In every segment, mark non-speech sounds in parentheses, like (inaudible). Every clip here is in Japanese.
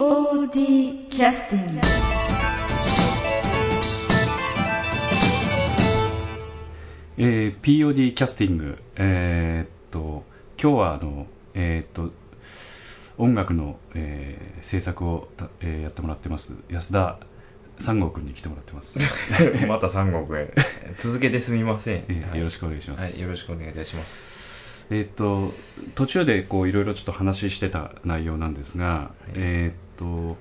POD キャスティングえー POD キャスティング、えーっと今日はあの、えーっと音楽の、えー制作をた、えーやってもらってます。安田三郷君に来てもらってます、(laughs) また三国へ続けてすみません、えーはい。よろしくお願いします、はい、よろしくお願いいたします。えーっと途中でこういろいろちょっと話してた内容なんですが、えーっと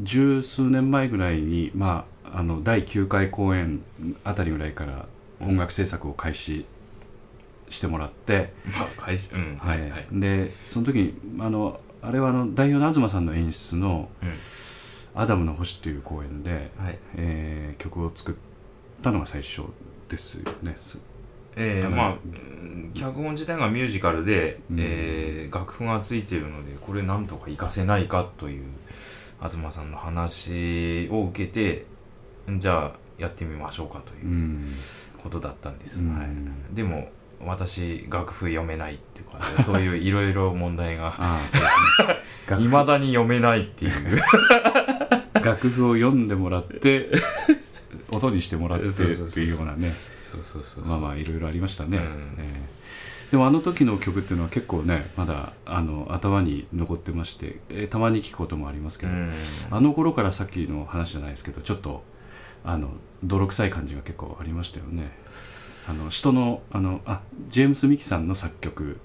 十数年前ぐらいに、まあ、あの第9回公演あたりぐらいから音楽制作を開始してもらって、まあ開始うん。はい。でその時にあのあれはあの代表の東さんの演出のうん「アダムの星」という公演で、はい。えー曲を作ったのが最初ですよねえーまあうん。脚本自体がミュージカルで、うん。えー楽譜がついているのでこれなんとか活かせないかという東さんの話を受けてじゃあやってみましょうかとういうん。ことだったんです、うん。はい、でも私楽譜読めないっていうかそういういろいろ問題が。(laughs) いまだに読めないっていう。(laughs) 楽譜を読んでもらって音にしてもらってっていうようなね (laughs) そうそうそうまあまあいろいろありましたね、うん。えーでもあの時の曲っていうのは結構ねまだあの頭に残ってまして、えーたまに聞くこともありますけど、うん。あの頃からさっきの話じゃないですけどちょっとあの泥臭い感じが結構ありましたよね。あの人のあのあジェームス・ミキさんの作曲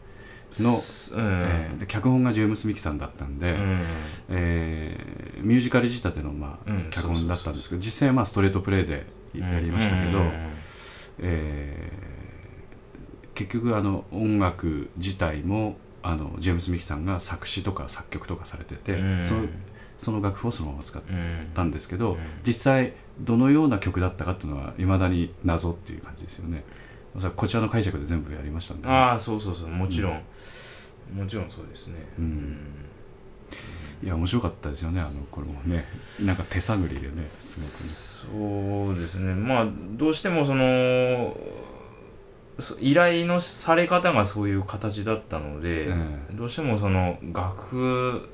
の、うん。えーで脚本がジェームス・ミキさんだったんで、うん。えーミュージカル仕立ての、まあうん脚本だったんですけど実際はまあストレートプレイでやりましたけど、うんえー結局あの音楽自体もあのジェームス・ミキさんが作詞とか作曲とかされてて、うん。そのその楽譜をそのまま使っうんたんですけど、うん。実際どのような曲だったかっていうのはいまだに謎っていう感じですよね。こちらの解釈で全部やりましたんでね、ああそうそうそう。もちろん、もちろんそうですね。うんいや面白かったですよねあのこれもね。なんか手探りでねすそうですね。まあどうしてもそのそ依頼のされ方がそういう形だったので、えどうしてもその楽譜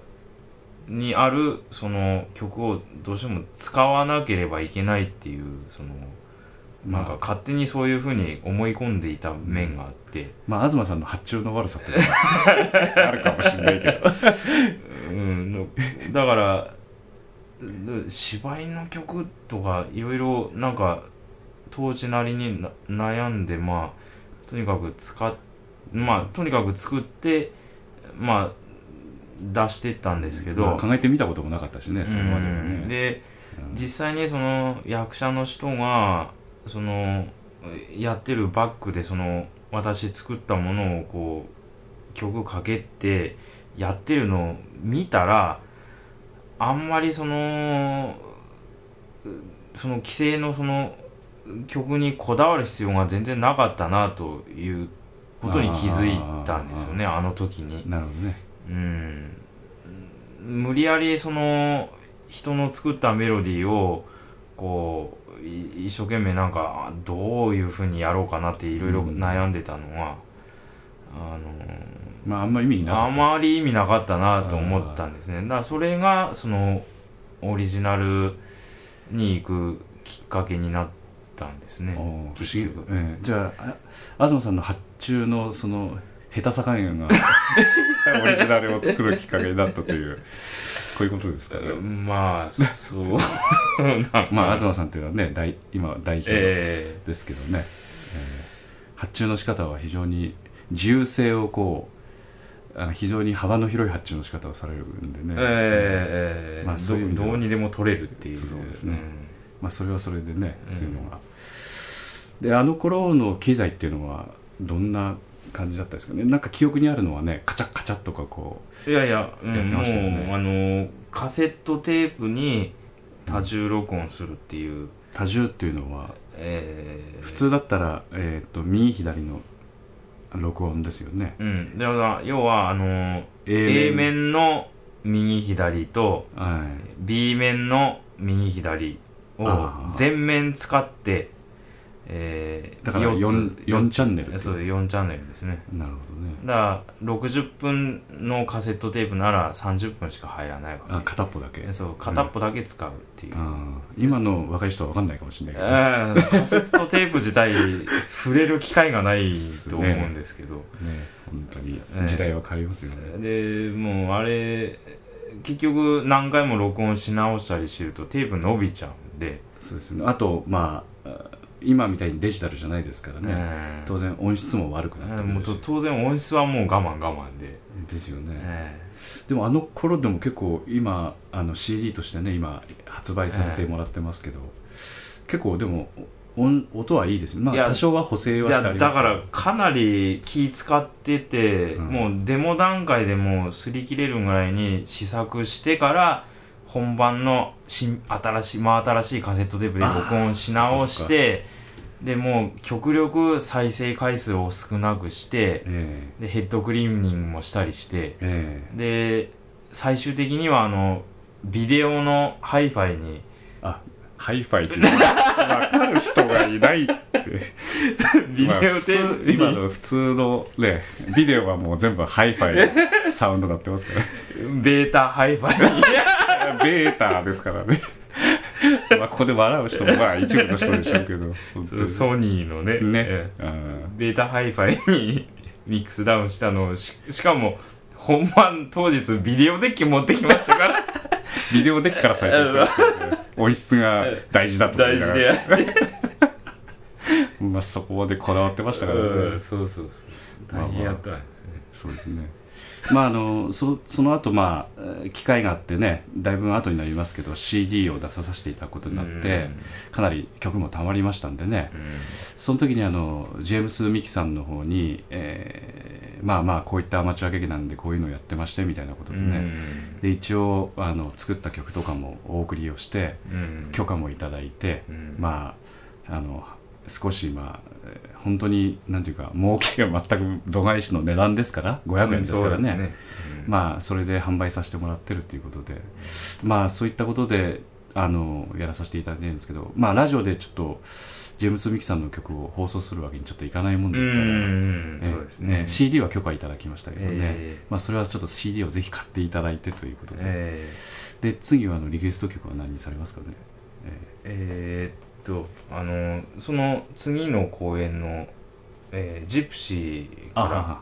にあるその曲をどうしても使わなければいけないっていうそのまあなんか勝手にそういうふうに思い込んでいた面があって、まあ東さんの発注の悪さって (laughs) あるかもしれないけど。うん、のだからで芝居の曲とかいろいろなんか当時なりにな悩んでまあとにかく使っまあとにかく作ってまあ出してったんですけど、まあ考えてみたこともなかったしねそれまではね。うん。でうん。実際にその役者の人がそのやってるバックでその私作ったものをこう曲かけてやってるのを見たらあんまりそのうその規制のその曲にこだわる必要が全然なかったなということに気づいたんですよねあの時に。なるほどね。うん。無理やりその人の作ったメロディーをこうい一生懸命なんかどういうふうにやろうかなっていろいろ悩んでたのは、あまああんま意味なのあかった。まり意味なかったなと思ったんですね。だからそれがそのオリジナルに行くきっかけになったんですね。不思議。ええ。じゃああ東さんの発注のその下手さ加減が (laughs) オリジナルを作るきっかけになったというこういうことですか？ねまあそう (laughs) まあ東さんというのはね代今は代表えですけどね、えー発注の仕方は非常に自由性をこうあの非常に幅の広い発注の仕方をされるんでね、ええええ。まあそうどどうにでも取れるっていう。そうですね。んまあそれはそれでねうん。そういうのが、であの頃の機材っていうのはどんな感じだったですかね。なんか記憶にあるのはねカチャカチャとかこいやいや、うんやってましたよね。もうあのカセットテープに多重録音するっていう、う多重っていうのはええ普通だったら、えー、と右左の録音ですよね。うん。だから要はあの A A 面の右左とはい。B 面の右左を全面使ってえー、だから四つ。4, 4チャンネルそう4チャンネルですね。なるほどね。だから60分のカセットテープなら30分しか入らないわあ片っぽだけ。けそう片っぽだけ使うっていう、あー今の若い人は分かんないかもしれないけど、ねえーカセットテープ自体触れる機会がないと思うんですけど、本当に。ええ時代は変わりますよね、でもうあれ結局何回も録音し直したりしてるとテープ伸びちゃうんで、そうですね。あとまああ今みたいにデジタルじゃないですからね、えー当然音質も悪くなってるし。と当然音質はもう我慢我慢で、ですよね、えでもあの頃でも結構今あの CD としてね今発売させてもらってますけど、結構でも音音はいいですよ。まあ多少は補正えはしてあります。だからかなり気使ってて、うん。もうデモ段階でもう擦り切れるぐらいに試作してから本番の新新しい真新しいカセットテープで録音し直してでもう極力再生回数を少なくしてえでヘッドクリーニングもしたりしてええ。で最終的にはあのビデオのハイファイにあハイファイっていうのは分かる人がいないって。(laughs) ビデオテープに。今の普通のねビデオはもう全部ハイファイサウンドになってますからベータハイファイ。にベータですからね。(laughs) まあここで笑う人もまあ一部の人でしょうけどソニーのねね。ええ。あベータハイファイにミックスダウンしたのをししかも本番当日ビデオデッキ持ってきましたから。ー (laughs) ビデオデッキから再生してる。っていうね音質が大事だと大事で。やってまあそこまでこだわってましたからね。うんそうそうそう。大変やったんですね。そうですねまああのそその後まあえー機会があってねだいぶ後になりますけど CD を出させていただくことになってかなり曲もたまりましたんでね。その時にあのジェームス・ミキさんの方に、えーまあまあこういったアマチュア劇なんでこういうのをやってましてみたいなことでね、で一応あの作った曲とかもお送りをして許可もいただいて、うん。まああの少しまあえー本当になんていうか儲けが全く度外視の値段ですから500円ですからね,、まあそれで販売させてもらってるということでまあそういったことであのやらさせていただいてるんですけどまあラジオでちょっとジェームス・ミキさんの曲を放送するわけにちょっといかないもんですから、うんえそうですね。CD は許可いただきましたけどね、えまあ、それはちょっと CD をぜひ買っていただいてということで、えで次はあのリクエスト曲は何にされますかね、ええ。ーっとあのその次の公演の、えージプシーーからあ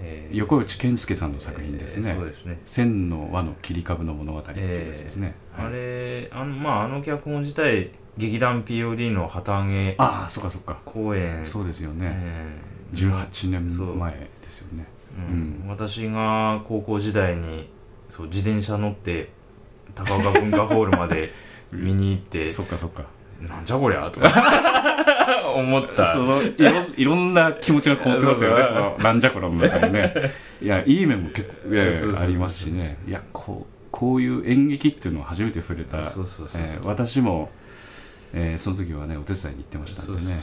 えー横内健介さんの作品ですね。えーそうですね「千の輪の切り株の物語」っていうやつですね、あはいれあのまああの脚本自体劇団 POD の旗揚げああそっかそっか。公演。そうですよね、えー18年前ですよね。うん。私が高校時代にそう自転車乗って高岡文化ホールまで見に行って (laughs) そっかそっかなんじゃこりゃとか。(laughs) 思った。そのいろいろんな気持ちがこもってますよね。そのなんじゃこらの中にね。いやいい面も結構ありますしね。いやこうこういう演劇っていうのを初めて触れた。私も、えーその時はねお手伝いに行ってましたんでね。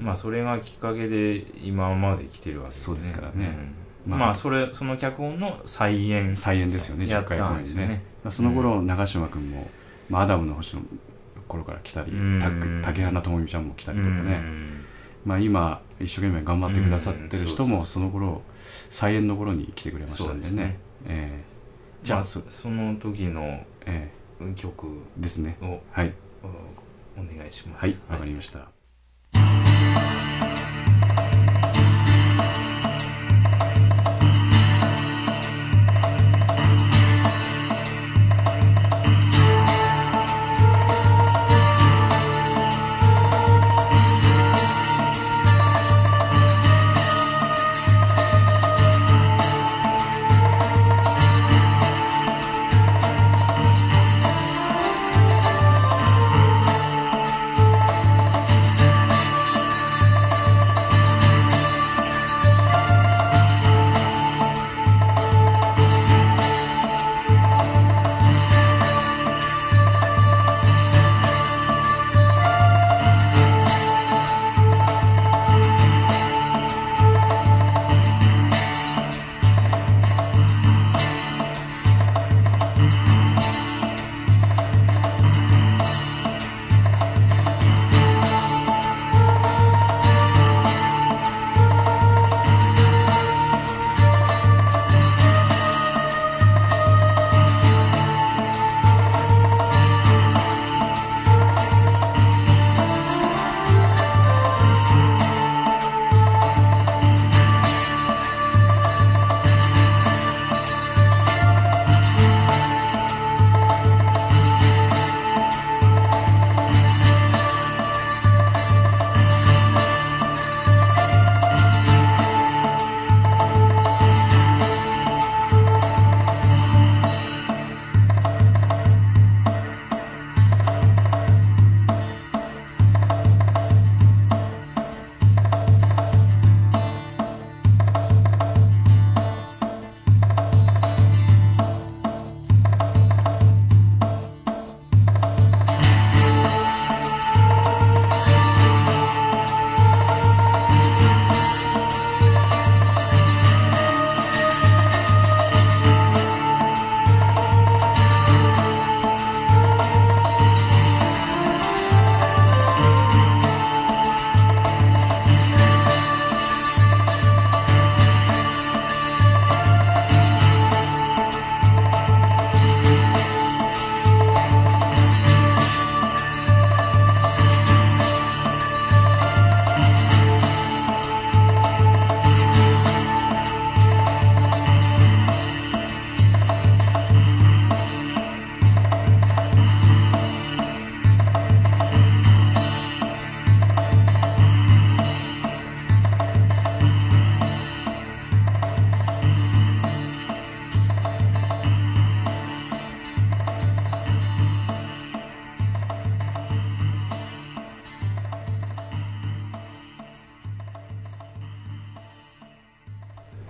まあそれがきっかけで今まで来てるわけそうですからね。うん。まあ。まあそれその脚本の再演ー再演ですよね10やった回公演ですよね。まあ、その頃、長嶋君も、まあ、アダムの星の頃から来たり、竹花智美ちゃんも来たりとかね、うん。まあ、今一生懸命頑張ってくださってる人もうんその頃再演の頃に来てくれましたんでね。ですね。えーじゃあ、まあそその時のえ曲をーですね。おはい。お願いします。はいわかりました、「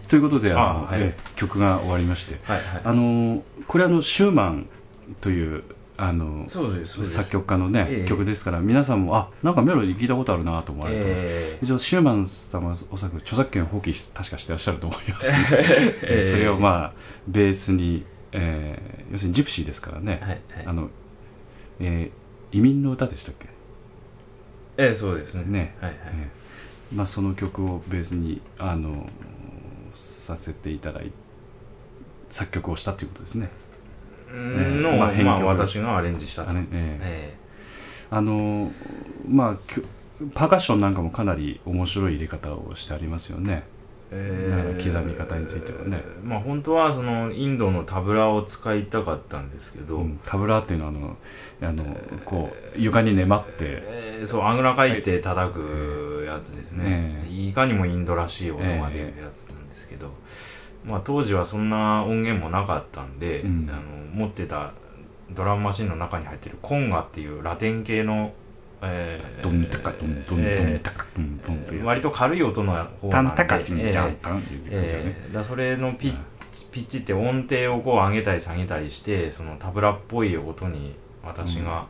ということであの、あはいえ曲が終わりましてはいあのこれあのシューマンというあの作曲家のね、ええ。曲ですから皆さんもあなんかメロディー聞いたことあるなと思われてます、え一応シューマンさんはおそらく著作権放棄し確かしてらっしゃると思います。の (laughs) で、ええ。それをまあベースに、えー要するにジプシーですからね、ーはいはい。あのえー移民の歌でしたっけ？えーそうですね。ね、はいはい。えーまあ、その曲をベースにあのさせていただい作曲をしたということですね。うん。の、まあまあ私がアレンジしたと。あれ、ええ。ーあのまあパーカッションなんかもかなり面白い入れ方をしてありますよねえだから刻み方についてはねまあ本当はそのインドのタブラを使いたかったんですけど、うん。タブラーっていうのはあのあのこう床に眠って。えーそうあぐらかいて叩くやつですね、え。いかにもインドらしい音が出るやつなんですけど、まあ、当時はそんな音源もなかったんで、うん。あの持ってたドラムマシンの中に入ってるコンガっていうラテン系の、えードンタカドンドンドンタカドンドンって割と軽い音の方タなんでンタカチンえータンタンっていう感じだね。えーだからそれのピッチピッチって音程をこう上げたり下げたりしてそのタブラっぽい音に私が、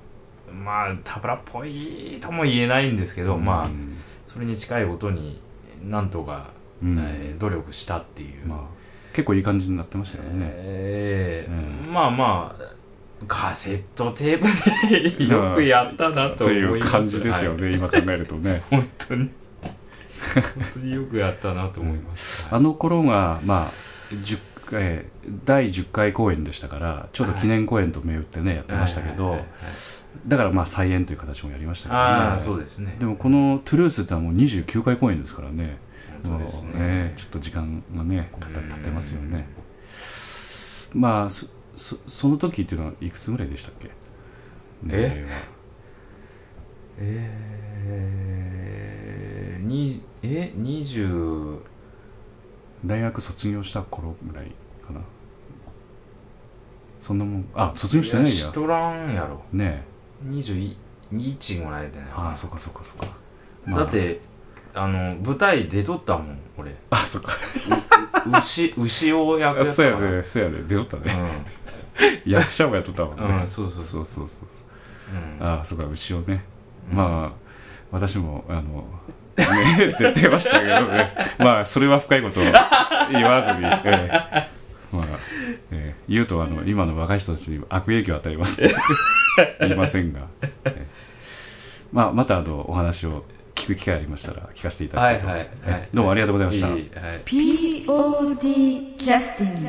まあタブラっぽいとも言えないんですけど、まあうんそれに近い音になんとか、うん。えー努力したっていう、まあ結構いい感じになってましたよね。えーうん。まあまあカセットテープでよくやったなとという感じですよね、はい今考えるとね。(laughs) 本当に。本当によくやったなと思います、あの頃がまあ10えー第10回公演でしたからちょうど記念公演と銘打ってねやってましたけど、はい。はい。はい。だからまあ再演という形もやりましたけどね。そうですね。でもこの「トゥルース」ってのはもう29回公演ですからね。本当ですね。ねちょっと時間がねかかってますよね。まあそそその時っていうのはいくつぐらいでしたっけ？え？えー、にえ？20大学卒業した頃ぐらいかな。そんなもんあ卒業してないや。しとらんやろ。ね21ぐらいでねえああそっかそっかそっか、まあ。だってあの舞台出とったもん俺。あそっか。(laughs) 牛牛を役やったそうやからね。そうやね。出とったね (laughs) 役者もやっとったもんね、うん、うん、そう。そうそうそうそう。うん。ああそうか牛をね、うん。まあ私もあのね (laughs) って言ってましたけどね。まあそれは深いことを言わずに、ええ。まあ、ええ。言うとあの今の若い人たちに悪影響を与えます。(laughs) 言いませんが、ええ。まあ、またあのお話を聞く機会ありましたら聞かせていただきたいと。思います、はいはいはい。ええ。どうもありがとうございました、いいはい。POD キャスティング